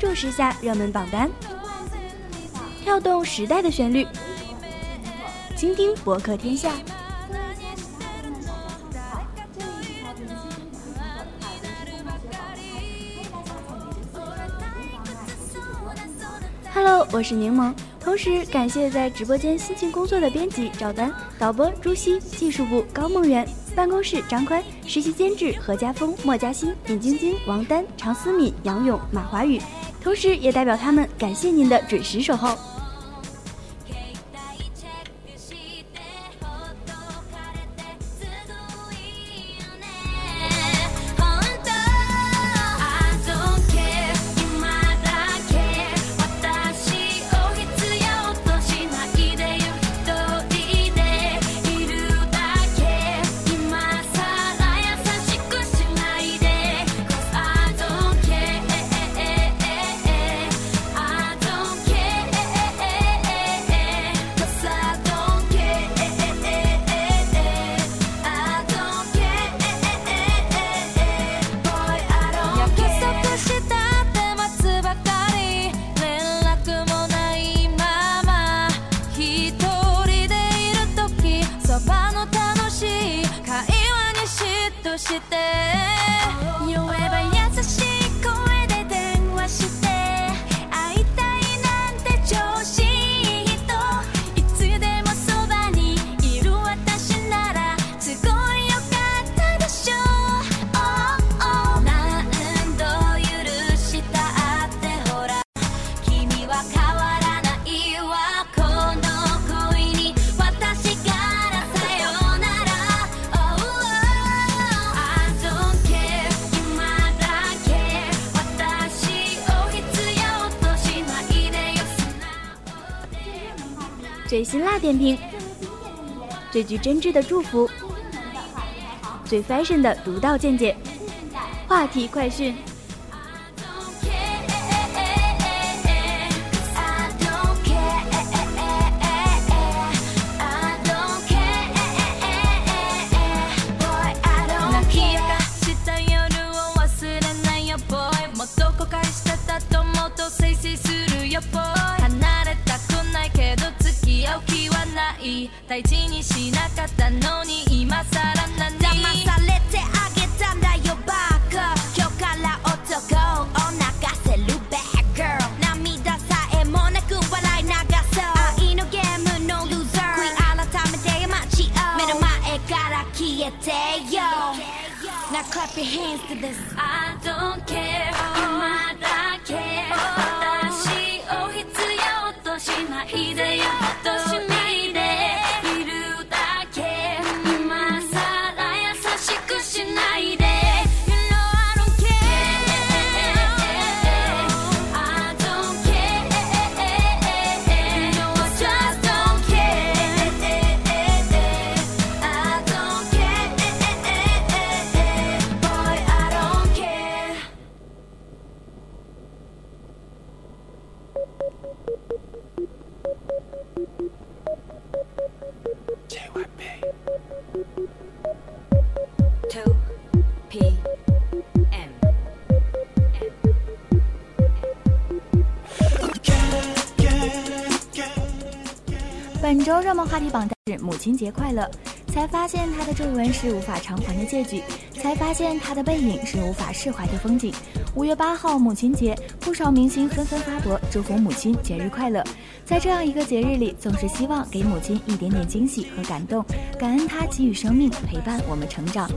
注时下热门榜单，跳动时代的旋律，倾听博客天下。Hello，我是柠檬。同时感谢在直播间辛勤工作的编辑赵丹、导播朱熹、技术部高梦媛、办公室张宽、实习监制何家峰、莫嘉欣、尹晶晶、王丹、常思敏、杨勇、马华宇。同时也代表他们感谢您的准时守候。最辛辣点评，最具真挚的祝福，最 fashion 的独到见解，话题快讯。周热门话题榜单是母亲节快乐，才发现她的皱纹是无法偿还的借据，才发现她的背影是无法释怀的风景。五月八号母亲节，不少明星纷纷发博祝福母亲节日快乐。在这样一个节日里，总是希望给母亲一点点惊喜和感动，感恩她给予生命，陪伴我们成长。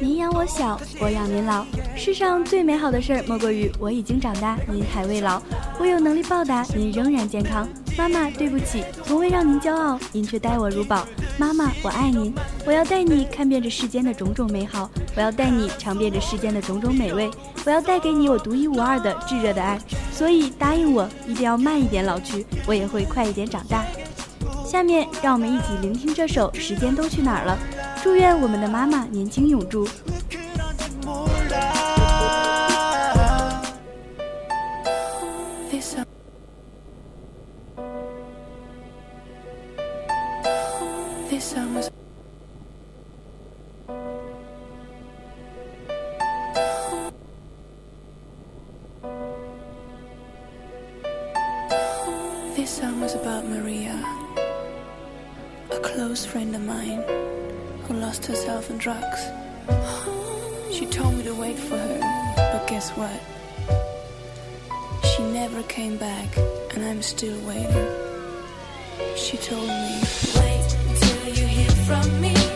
您养我小，我养您老。世上最美好的事儿，莫过于我已经长大，您还未老。我有能力报答，您仍然健康。妈妈，对不起，从未让您骄傲，您却待我如宝。妈妈，我爱您。我要带你看遍这世间的种种美好，我要带你尝遍这世间的种种美味，我要带给你我独一无二的炙热的爱。所以答应我，一定要慢一点老去，我也会快一点长大。下面让我们一起聆听这首《时间都去哪儿了》，祝愿我们的妈妈年轻永驻。Herself in drugs. She told me to wait for her, but guess what? She never came back, and I'm still waiting. She told me, Wait until you hear from me.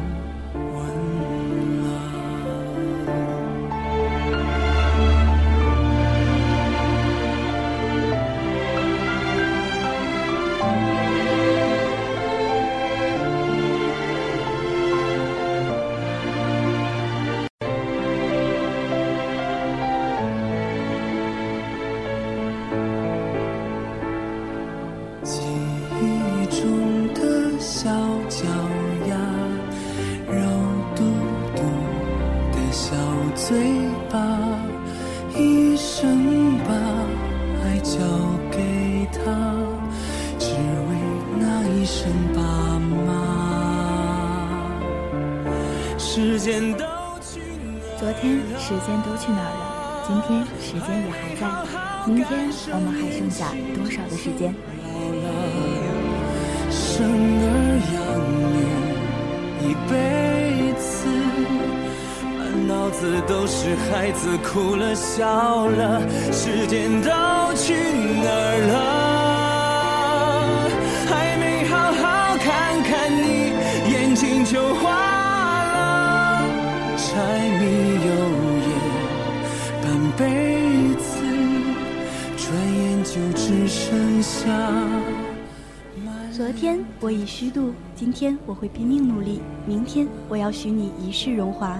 醉吧一生把爱交给他只为那一声爸妈时间都去哪儿了？今天时间也还在明天我们还剩下多少的时间？生儿养女一辈子都是孩子哭了笑了，时间都去哪儿了？还没好好看看你，眼睛就花了，柴米油盐半辈子，转眼就只剩下。昨天我已虚度，今天我会拼命努力，明天我要许你一世荣华。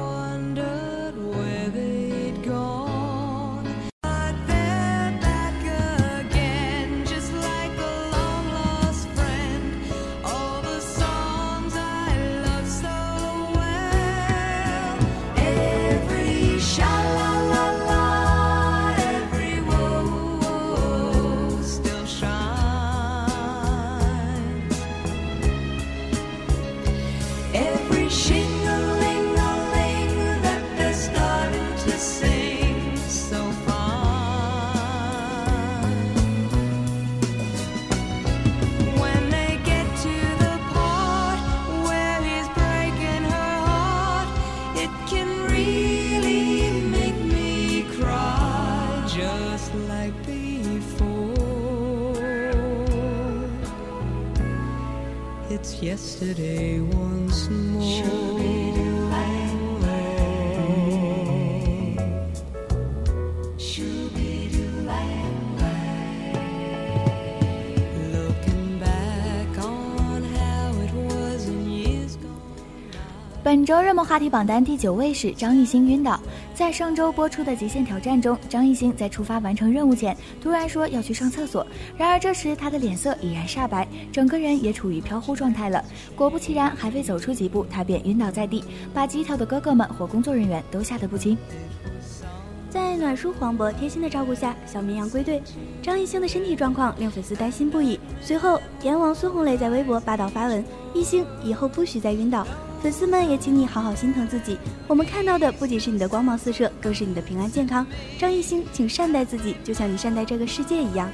本周热门话题榜单第九位是张艺兴晕倒。在上周播出的《极限挑战》中，张艺兴在出发完成任务前，突然说要去上厕所。然而这时他的脸色已然煞白，整个人也处于飘忽状态了。果不其然，还未走出几步，他便晕倒在地，把机头的哥哥们或工作人员都吓得不轻。在暖叔黄渤贴心的照顾下，小绵羊归队。张艺兴的身体状况令粉丝担心不已。随后，阎王孙红雷在微博霸道发文：“艺兴以后不许再晕倒，粉丝们也请你好好心疼自己。我们看到的不仅是你的光芒四射，更是你的平安健康。张艺兴，请善待自己，就像你善待这个世界一样。”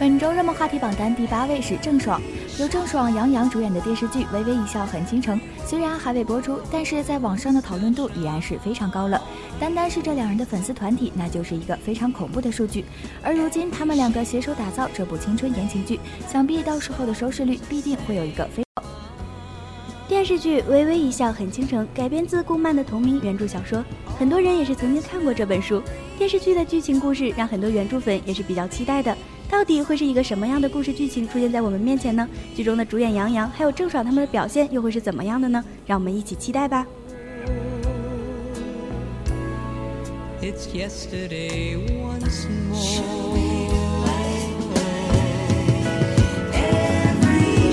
本周热门话题榜单第八位是郑爽，由郑爽、杨洋主演的电视剧《微微一笑很倾城》，虽然还未播出，但是在网上的讨论度已然是非常高了。单单是这两人的粉丝团体，那就是一个非常恐怖的数据。而如今他们两个携手打造这部青春言情剧，想必到时候的收视率必定会有一个非。电视剧《微微一笑很倾城》改编自顾漫的同名原著小说，很多人也是曾经看过这本书。电视剧的剧情故事让很多原著粉也是比较期待的。到底会是一个什么样的故事剧情出现在我们面前呢？剧中的主演杨洋还有郑爽他们的表现又会是怎么样的呢？让我们一起期待吧。It's yesterday once more. Every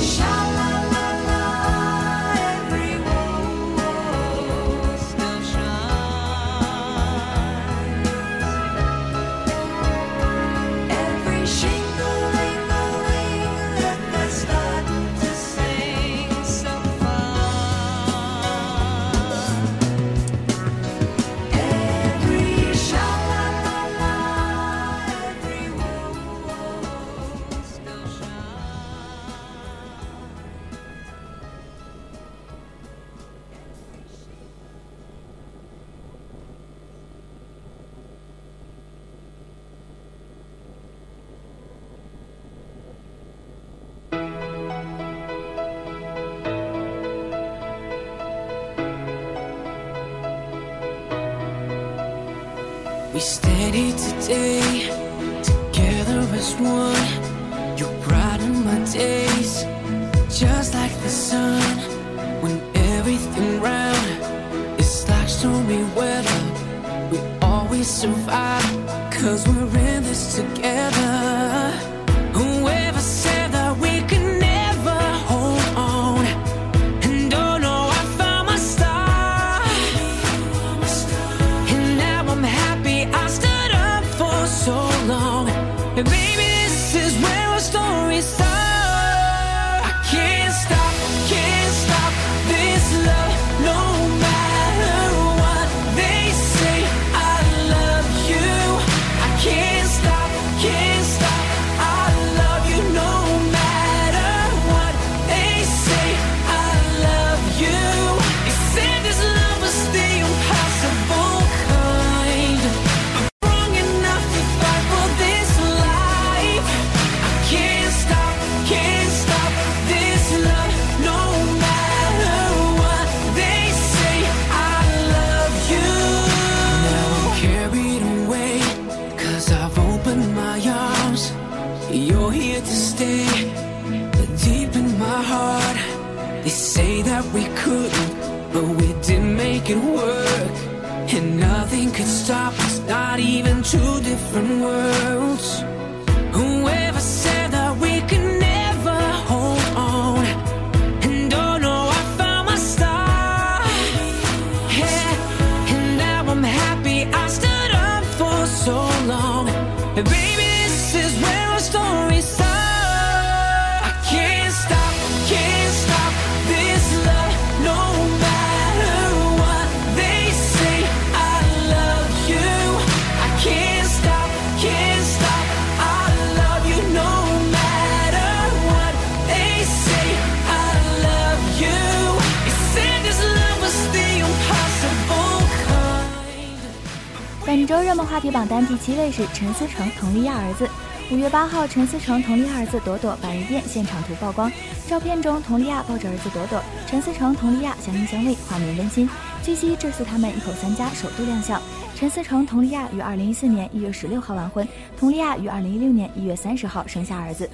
其位是陈思诚、佟丽娅儿子。五月八号，陈思诚、佟丽娅儿子朵朵百日宴现场图曝光，照片中佟丽娅抱着儿子朵朵，陈思诚、佟丽娅相依相偎，画面温馨。据悉，这次他们一口三家首度亮相。陈思诚、佟丽娅于二零一四年一月十六号完婚，佟丽娅于二零一六年一月三十号生下儿子。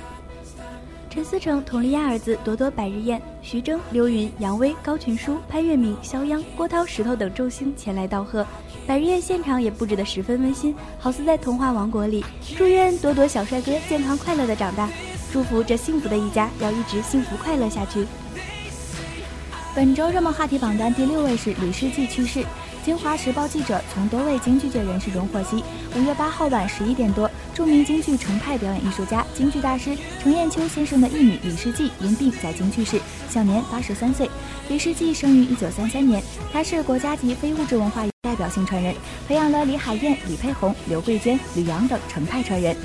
陈思诚、佟丽娅儿子朵朵百日宴，徐峥、刘云、杨威、高群书、潘粤明、肖央、郭涛、石头等众星前来道贺。百日宴现场也布置得十分温馨，好似在童话王国里。祝愿朵朵小帅哥健康快乐的长大，祝福这幸福的一家要一直幸福快乐下去。本周热门话题榜单第六位是李世纪去世。京华时报记者从多位京剧界人士中获悉，五月八号晚十一点多，著名京剧程派表演艺术家、京剧大师程砚秋先生的义女李世济因病在京去世，享年八十三岁。李世济生于一九三三年，他是国家级非物质文化代表性传人，培养了李海燕、李佩红、刘桂娟、吕阳等程派传人。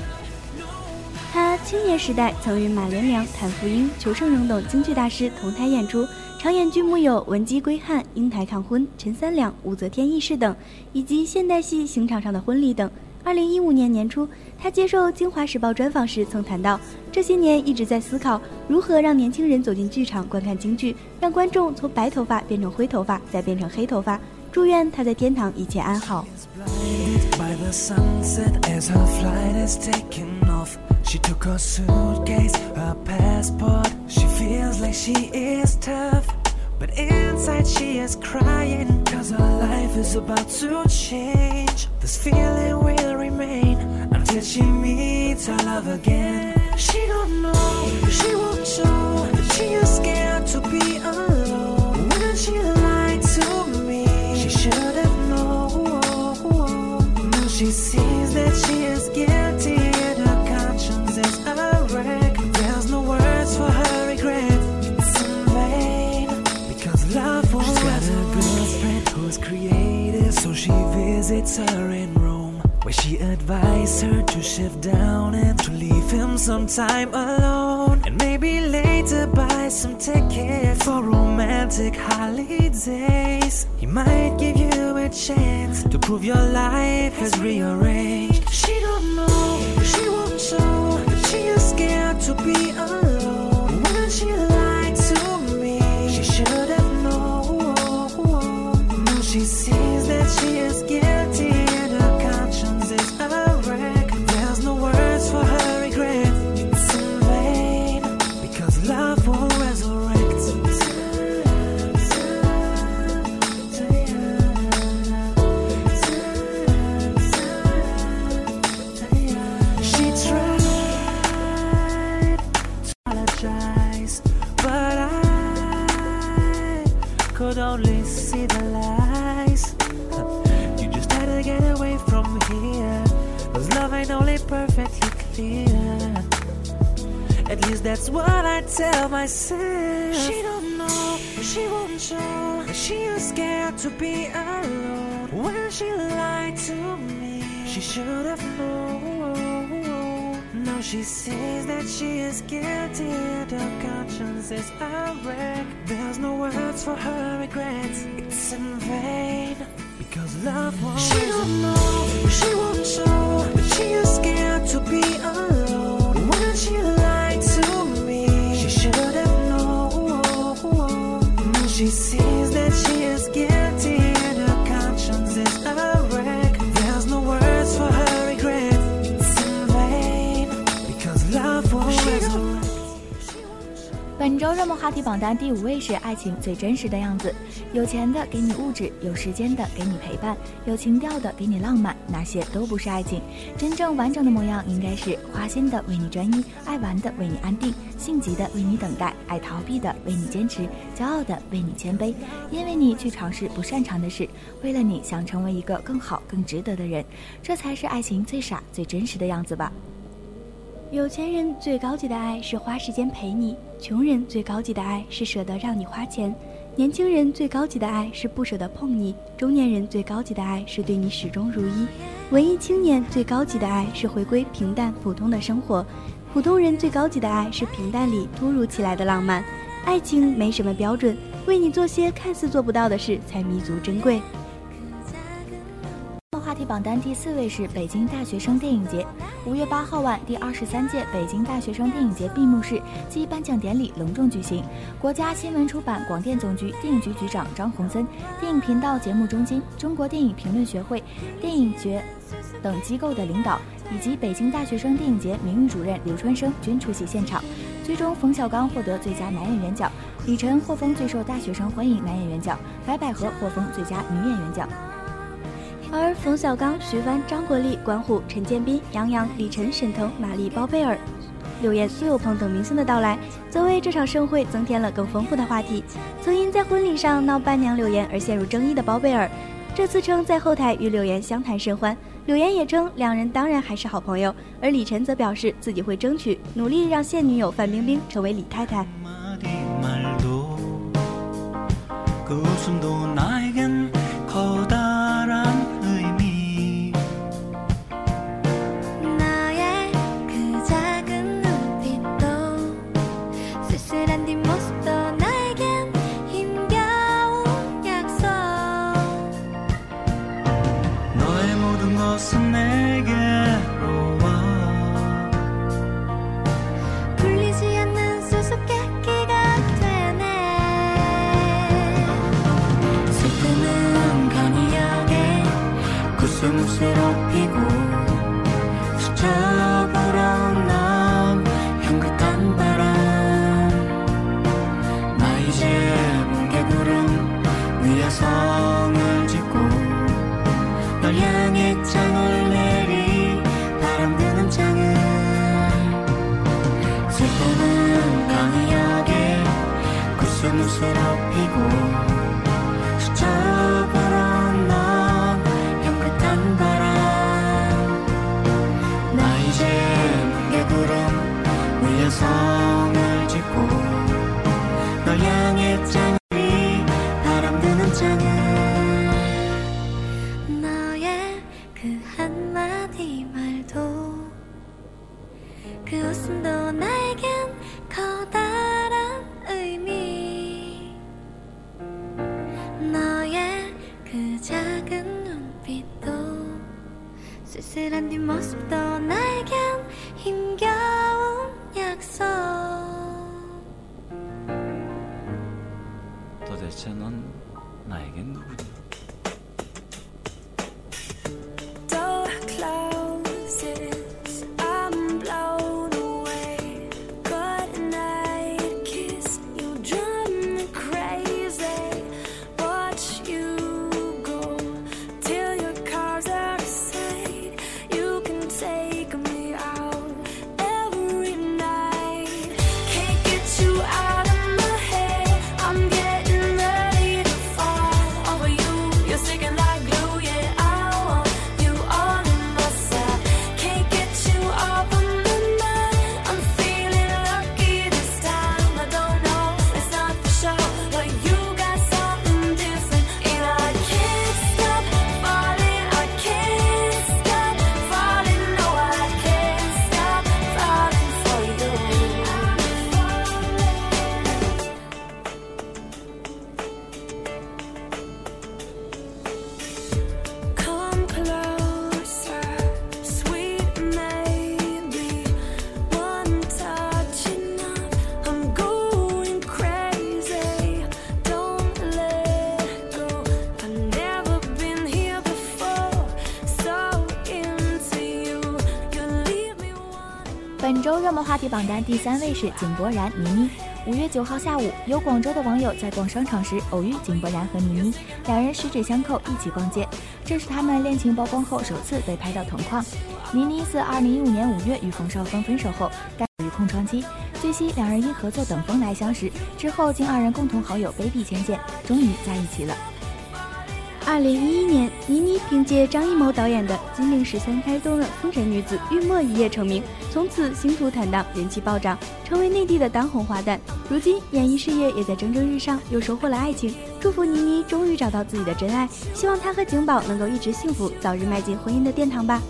他青年时代曾与马连良、谭富英、裘盛戎等京剧大师同台演出，常演剧目有《文姬归汉》《英台抗婚》《陈三两》《武则天轶事》等，以及现代戏刑场上的婚礼等。二零一五年年初，他接受《京华时报》专访时曾谈到，这些年一直在思考如何让年轻人走进剧场观看京剧，让观众从白头发变成灰头发，再变成黑头发。祝愿他在天堂一切安好。She took her suitcase, her passport. She feels like she is tough, but inside she is crying. Cause her life is about to change. This feeling will remain until she meets her love again. She don't know, she won't know. She is scared to be alone. She advised her to shift down and to leave him some time alone. And maybe later buy some ticket for romantic holidays. He might give you a chance to prove your life has rearranged. She don't know, she won't show. She is scared to be alone. Perfectly clear. At least that's what I tell myself. She don't know, she won't show. She is scared to be alone. When she lied to me, she should have known. Now she sees that she is guilty her conscience is a wreck. There's no words for her regrets. It's in vain don't know. She won't show. 周热门话题榜单第五位是爱情最真实的样子。有钱的给你物质，有时间的给你陪伴，有情调的给你浪漫，那些都不是爱情。真正完整的模样应该是花心的为你专一，爱玩的为你安定，性急的为你等待，爱逃避的为你坚持，骄傲的为你谦卑，因为你去尝试不擅长的事，为了你想成为一个更好、更值得的人，这才是爱情最傻、最真实的样子吧。有钱人最高级的爱是花时间陪你，穷人最高级的爱是舍得让你花钱，年轻人最高级的爱是不舍得碰你，中年人最高级的爱是对你始终如一，文艺青年最高级的爱是回归平淡普通的生活，普通人最高级的爱是平淡里突如其来的浪漫。爱情没什么标准，为你做些看似做不到的事才弥足珍贵。榜单第四位是北京大学生电影节。五月八号晚，第二十三届北京大学生电影节闭幕式暨颁奖典礼隆重举行。国家新闻出版广电总局电影局局长张宏森、电影频道节目中心、中国电影评论学会、电影节等机构的领导，以及北京大学生电影节名誉主任刘春生均出席现场。最终，冯小刚获得最佳男演员奖，李晨获封最受大学生欢迎男演员奖，白百合获封最佳女演员奖。而冯小刚、徐帆、张国立、关虎、陈建斌、杨洋、李晨、沈腾、马丽、包贝尔、柳岩、苏有朋等明星的到来，则为这场盛会增添了更丰富的话题。曾因在婚礼上闹伴娘柳岩而陷入争议的包贝尔，这次称在后台与柳岩相谈甚欢。柳岩也称两人当然还是好朋友，而李晨则表示自己会争取努力让现女友范冰冰成为李太太。榜单第三位是井柏然、倪妮。五月九号下午，有广州的网友在逛商场时偶遇井柏然和倪妮，两人十指相扣一起逛街，这是他们恋情曝光后首次被拍到同框。倪妮自二零一五年五月与冯绍峰分手后，该于空窗期。据悉，两人因合作《等风来》相识，之后经二人共同好友 baby 牵线，终于在一起了。二零一一年，倪妮凭借张艺谋导演的《金陵十三钗》中的风尘女子玉墨一夜成名，从此星途坦荡，人气暴涨，成为内地的当红花旦。如今演艺事业也在蒸蒸日上，又收获了爱情。祝福倪妮终于找到自己的真爱，希望她和景宝能够一直幸福，早日迈进婚姻的殿堂吧。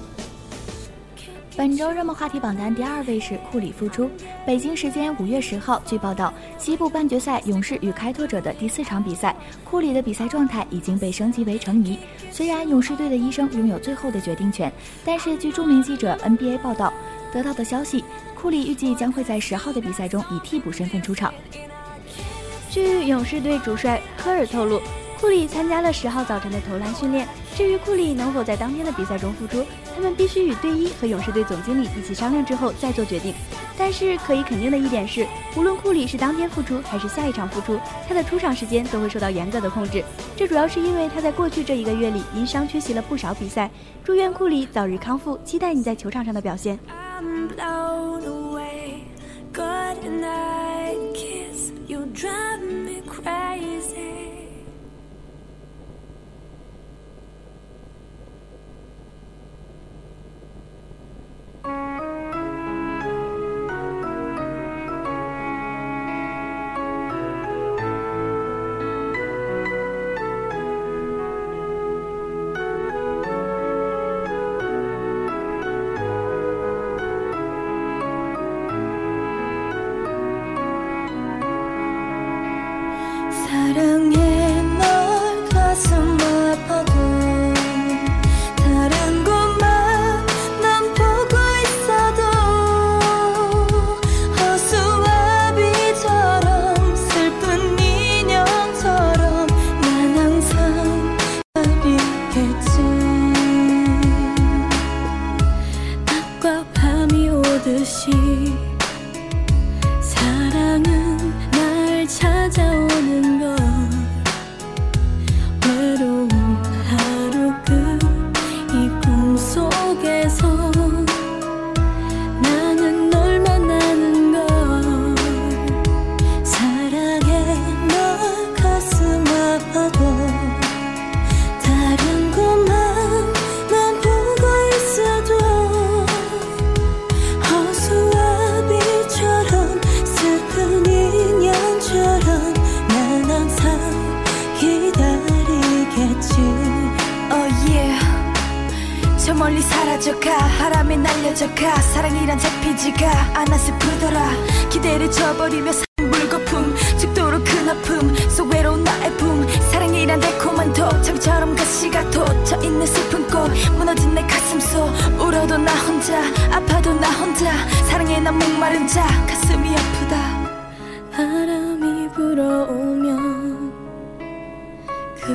本周热门话题榜单第二位是库里复出。北京时间五月十号，据报道，西部半决赛勇士与开拓者的第四场比赛，库里的比赛状态已经被升级为成疑。虽然勇士队的医生拥有最后的决定权，但是据著名记者 NBA 报道得到的消息，库里预计将会在十号的比赛中以替补身份出场。据勇士队主帅科尔透露，库里参加了十号早晨的投篮训练。至于库里能否在当天的比赛中复出，他们必须与队医和勇士队总经理一起商量之后再做决定。但是可以肯定的一点是，无论库里是当天复出还是下一场复出，他的出场时间都会受到严格的控制。这主要是因为他在过去这一个月里因伤缺席了不少比赛。祝愿库里早日康复，期待你在球场上的表现。Música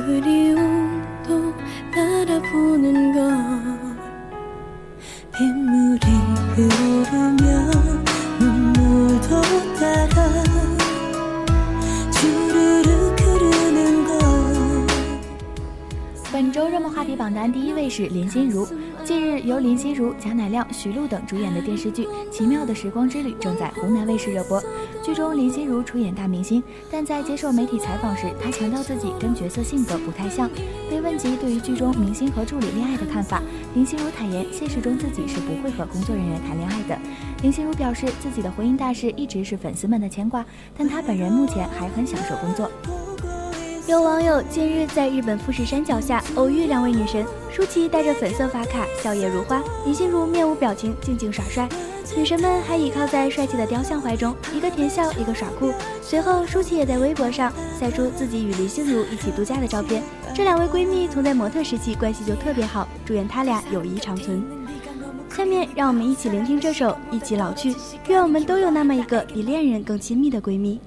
그리움도 바라보는 걸 빗물이 흐르면 눈물도 따라 주르륵 흐르는 걸 本周热门话题榜单第一位是林心如。近日，由林心如、贾乃亮、徐璐等主演的电视剧《奇妙的时光之旅》正在湖南卫视热播。 剧中，林心如出演大明星，但在接受媒体采访时，她强调自己跟角色性格不太像。被问及对于剧中明星和助理恋爱的看法，林心如坦言，现实中自己是不会和工作人员谈恋爱的。林心如表示，自己的婚姻大事一直是粉丝们的牵挂，但她本人目前还很享受工作。有网友近日在日本富士山脚下偶遇两位女神，舒淇戴着粉色发卡，笑靥如花；林心如面无表情，静静耍帅。女神们还倚靠在帅气的雕像怀中，一个甜笑，一个耍酷。随后，舒淇也在微博上晒出自己与林心如一起度假的照片。这两位闺蜜从在模特时期关系就特别好，祝愿她俩友谊长存。下面让我们一起聆听这首《一起老去》，愿我们都有那么一个比恋人更亲密的闺蜜。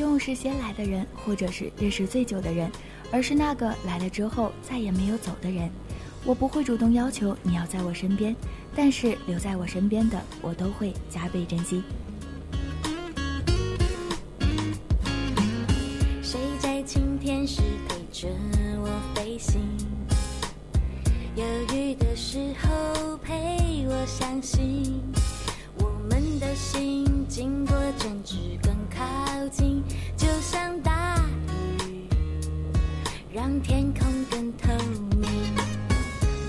用是先来的人，或者是认识最久的人，而是那个来了之后再也没有走的人。我不会主动要求你要在我身边，但是留在我身边的，我都会加倍珍惜。谁在晴天时陪着我飞行？犹豫的时候陪我相信，我们的心经过争执更靠近，就像大雨，让天空更透明。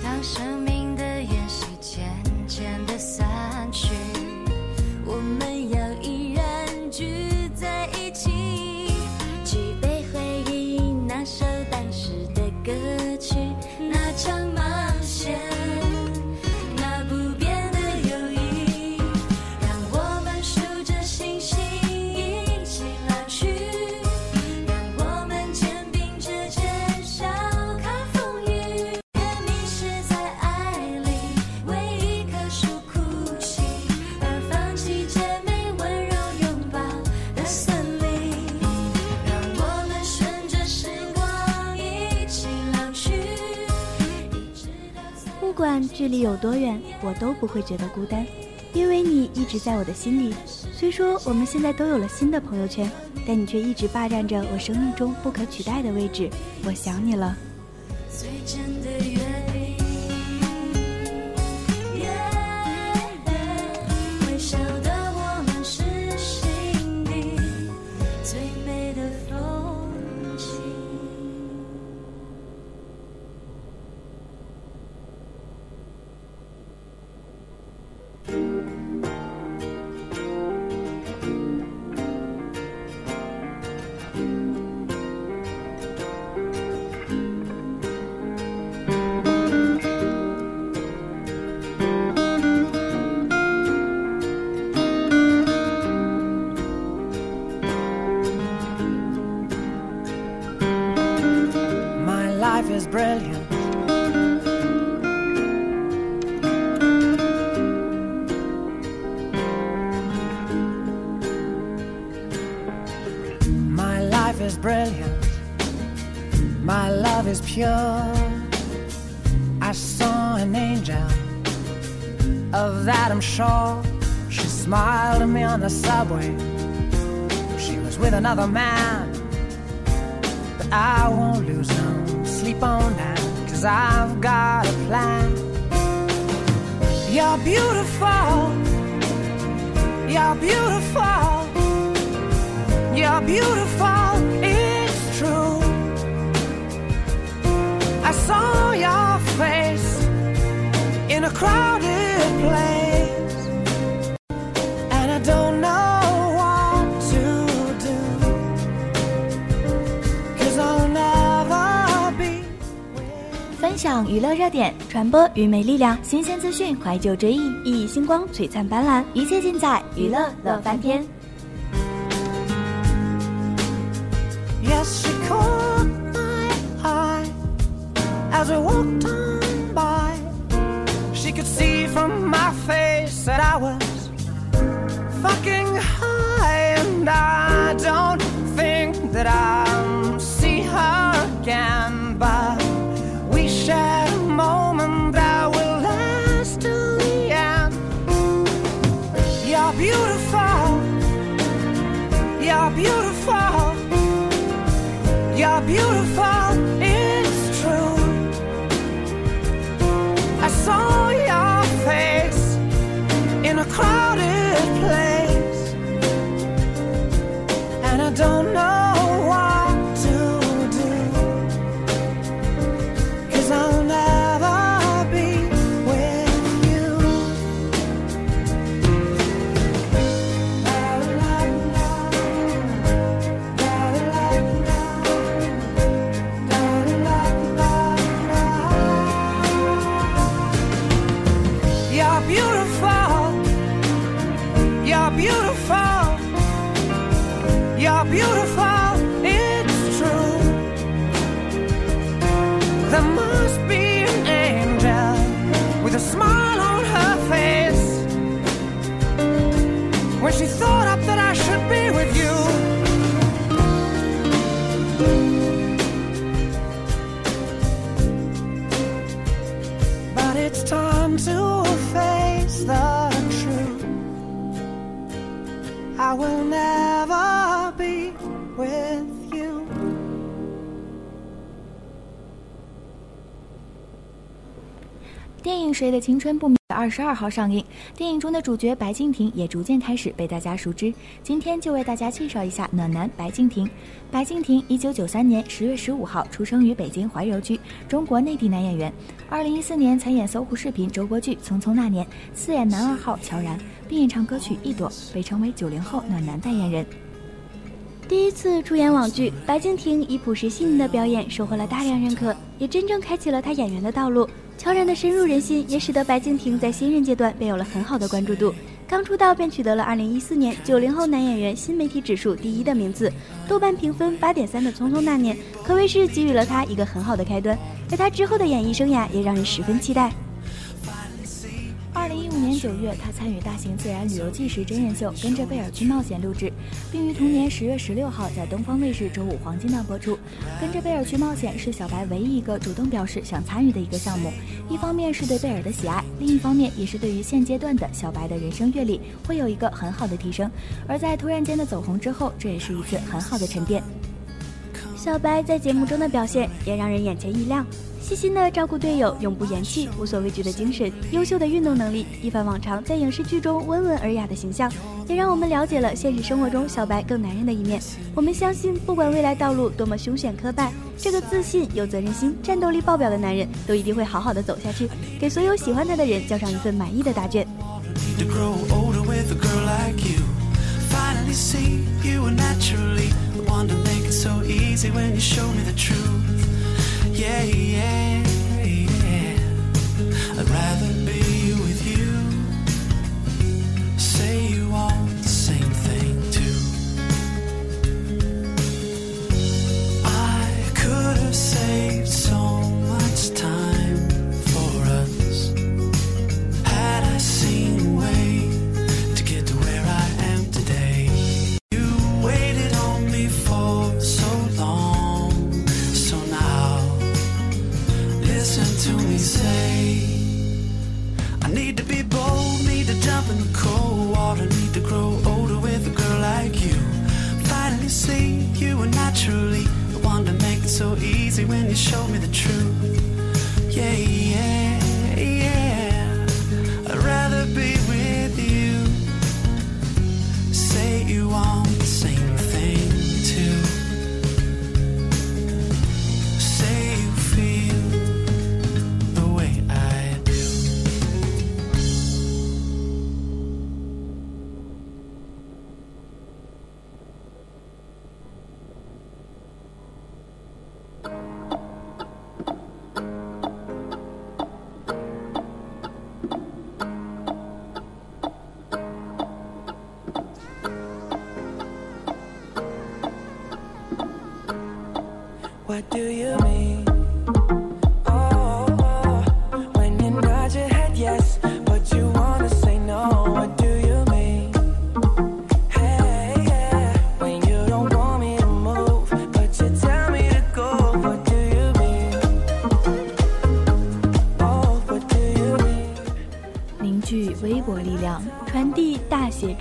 当生命距离有多远，我都不会觉得孤单，因为你一直在我的心里。虽说我们现在都有了新的朋友圈，但你却一直霸占着我生命中不可取代的位置。我想你了。最真的分享娱乐热点，传播愚昧力量，新鲜资讯，怀旧追忆，熠熠星光，璀璨斑斓。一切尽在娱乐乐翻天。Yes, she caught my eye as we walked on from my face that I was fucking high, and I don't think that I'll see her again, don't 谁的青春不眠》二十二号上映，电影中的主角白敬亭也逐渐开始被大家熟知。今天就为大家介绍一下暖男白敬亭。白敬亭，一九九三年十月十五号出生于北京怀柔区，中国内地男演员。二零一四年参演搜狐视频周播剧《匆匆那年》，饰演男二号乔然，并演唱歌曲《一朵》，被称为九零后暖男代言人。第一次出演网剧，白敬亭以朴实细腻的表演收获了大量认可，也真正开启了他演员的道路。悄然的深入人心，也使得白敬亭在新人阶段便有了很好的关注度。刚出道便取得了2014年九零后男演员新媒体指数第一的名字，豆瓣评分八点三的《匆匆那年》可谓是给予了他一个很好的开端，而他之后的演艺生涯也让人十分期待。二零一五年九月，他参与大型自然旅游纪实真人秀《跟着贝尔去冒险》录制，并于同年十月十六号在东方卫视周五黄金档播出。《跟着贝尔去冒险》是小白唯一一个主动表示想参与的一个项目，一方面是对贝尔的喜爱，另一方面也是对于现阶段的小白的人生阅历会有一个很好的提升。而在突然间的走红之后，这也是一次很好的沉淀。小白在节目中的表现也让人眼前一亮，细心的照顾队友，永不言弃，无所畏惧的精神，优秀的运动能力，一反往常在影视剧中温文尔雅的形象，也让我们了解了现实生活中小白更男人的一面。我们相信，不管未来道路多么凶险磕绊，这个自信、有责任心、战斗力爆表的男人，都一定会好好的走下去，给所有喜欢他的人交上一份满意的答卷。so easy when you show me the truth. Yeah, yeah, yeah. I'd rather be. So easy when you showed me the truth. Yeah, yeah, yeah. I'd rather be with you. Say you want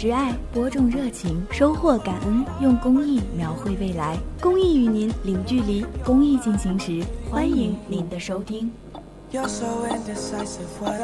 挚爱，播种热情，收获感恩，用公益描绘未来，公益与您零距离，公益进行时，欢迎您的收听。You're so indecisive, what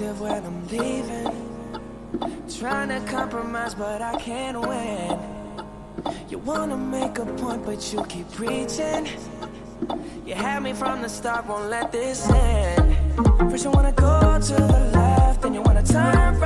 when I'm leaving. Trying to compromise, but I can't win. You wanna make a point, but you keep preaching. You had me from the start, won't let this end. First, you wanna go to the left, then you wanna turn right.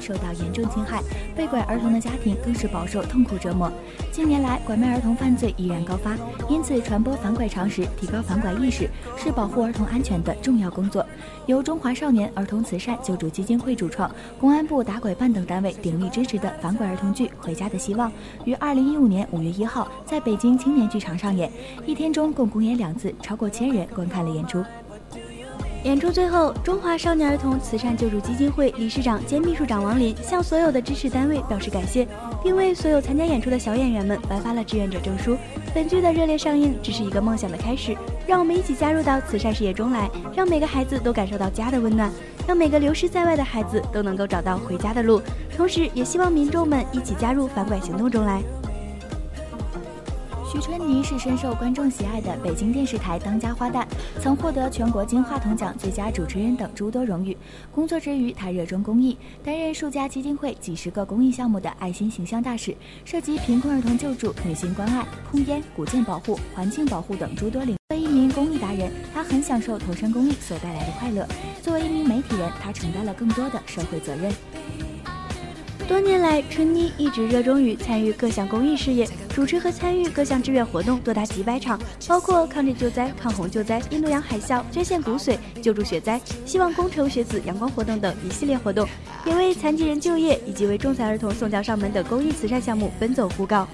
受到严重侵害，被拐儿童的家庭更是饱受痛苦折磨。近年来，拐卖儿童犯罪依然高发，因此传播反拐常识、提高反拐意识是保护儿童安全的重要工作。由中华少年儿童慈善救助基金会主创、公安部打拐办等单位鼎力支持的反拐儿童剧《回家的希望》，于二零一五年五月一号在北京青年剧场上演，一天中共公演两次，超过千人观看了演出。演出最后，中华少年儿童慈善救助基金会理事长兼秘书长王林向所有的支持单位表示感谢，并为所有参加演出的小演员们颁发了志愿者证书。本剧的热烈上映只是一个梦想的开始，让我们一起加入到慈善事业中来，让每个孩子都感受到家的温暖，让每个流失在外的孩子都能够找到回家的路。同时，也希望民众们一起加入反拐行动中来。徐春妮是深受观众喜爱的北京电视台当家花旦，曾获得全国金话筒奖最佳主持人等诸多荣誉。工作之余，她热衷公益，担任数家基金会几十个公益项目的爱心形象大使，涉及贫困儿童救助、女性关爱、控烟、古建保护、环境保护等诸多领域。作为一名公益达人，她很享受投身公益所带来的快乐。作为一名媒体人，她承担了更多的社会责任。多年来，春妮一直热衷于参与各项公益事业，主持和参与各项志愿活动多达几百场，包括抗震救灾、抗洪救灾、印度洋海啸、捐献骨髓、救助雪灾、希望工程学子阳光活动等一系列活动，也为残疾人就业以及为重残儿童送教上门等公益慈善项目奔走呼告。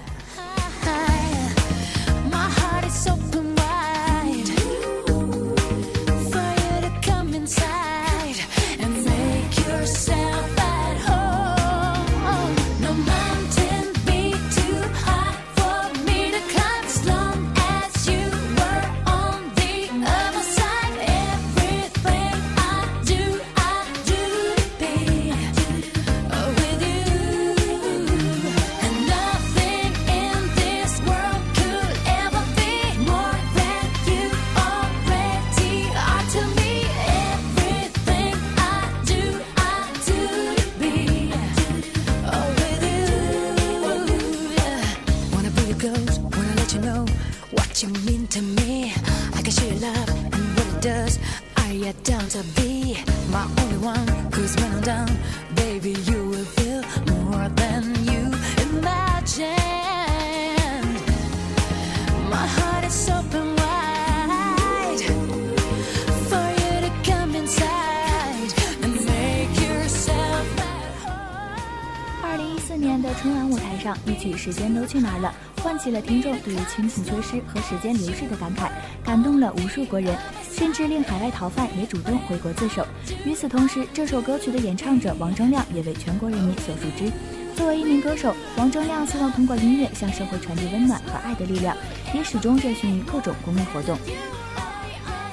时间都去哪儿了》唤起了听众对于亲情缺失和时间流逝的感慨，感动了无数国人，甚至令海外逃犯也主动回国自首。与此同时，这首歌曲的演唱者王铮亮也为全国人民所熟知。作为一名歌手，王铮亮希望通过音乐向社会传递温暖和爱的力量，也始终热心于各种公益活动。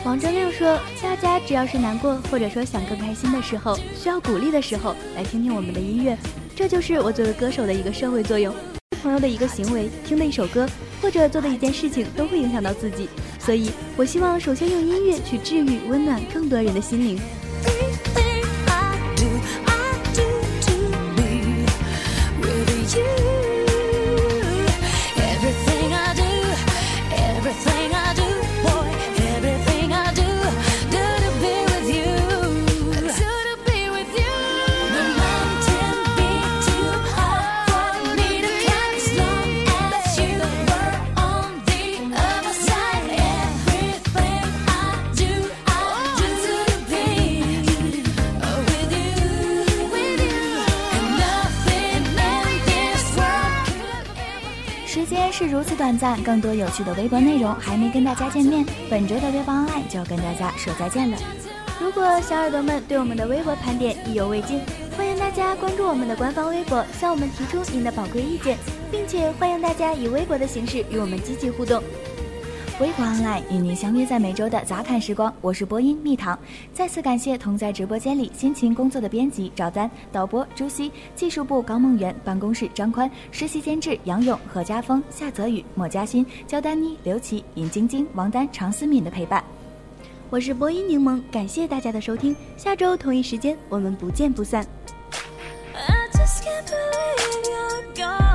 王铮亮说：“大家只要是难过，或者说想更开心的时候，需要鼓励的时候，来听听我们的音乐。这就是我作为歌手的一个社会作用。朋友的一个行为、听的一首歌或者做的一件事情，都会影响到自己。所以，我希望首先用音乐去治愈、温暖更多人的心灵。更多有趣的微博内容还没跟大家见面，本周的微博爱就要跟大家说再见了。如果小耳朵们对我们的微博盘点意犹未尽，欢迎大家关注我们的官方微博，向我们提出您的宝贵意见，并且欢迎大家以微博的形式与我们积极互动。微博 online 与您相约在每周的杂谈时光，我是播音蜜糖。再次感谢同在直播间里辛勤工作的编辑赵丹、导播朱熹、技术部高梦圆、办公室张宽、实习监制杨勇、何家峰、夏泽宇、莫嘉欣、焦丹妮、刘琦、尹晶晶、王丹、常思敏的陪伴。我是播音柠檬，感谢大家的收听，下周同一时间我们不见不散。I just can't believe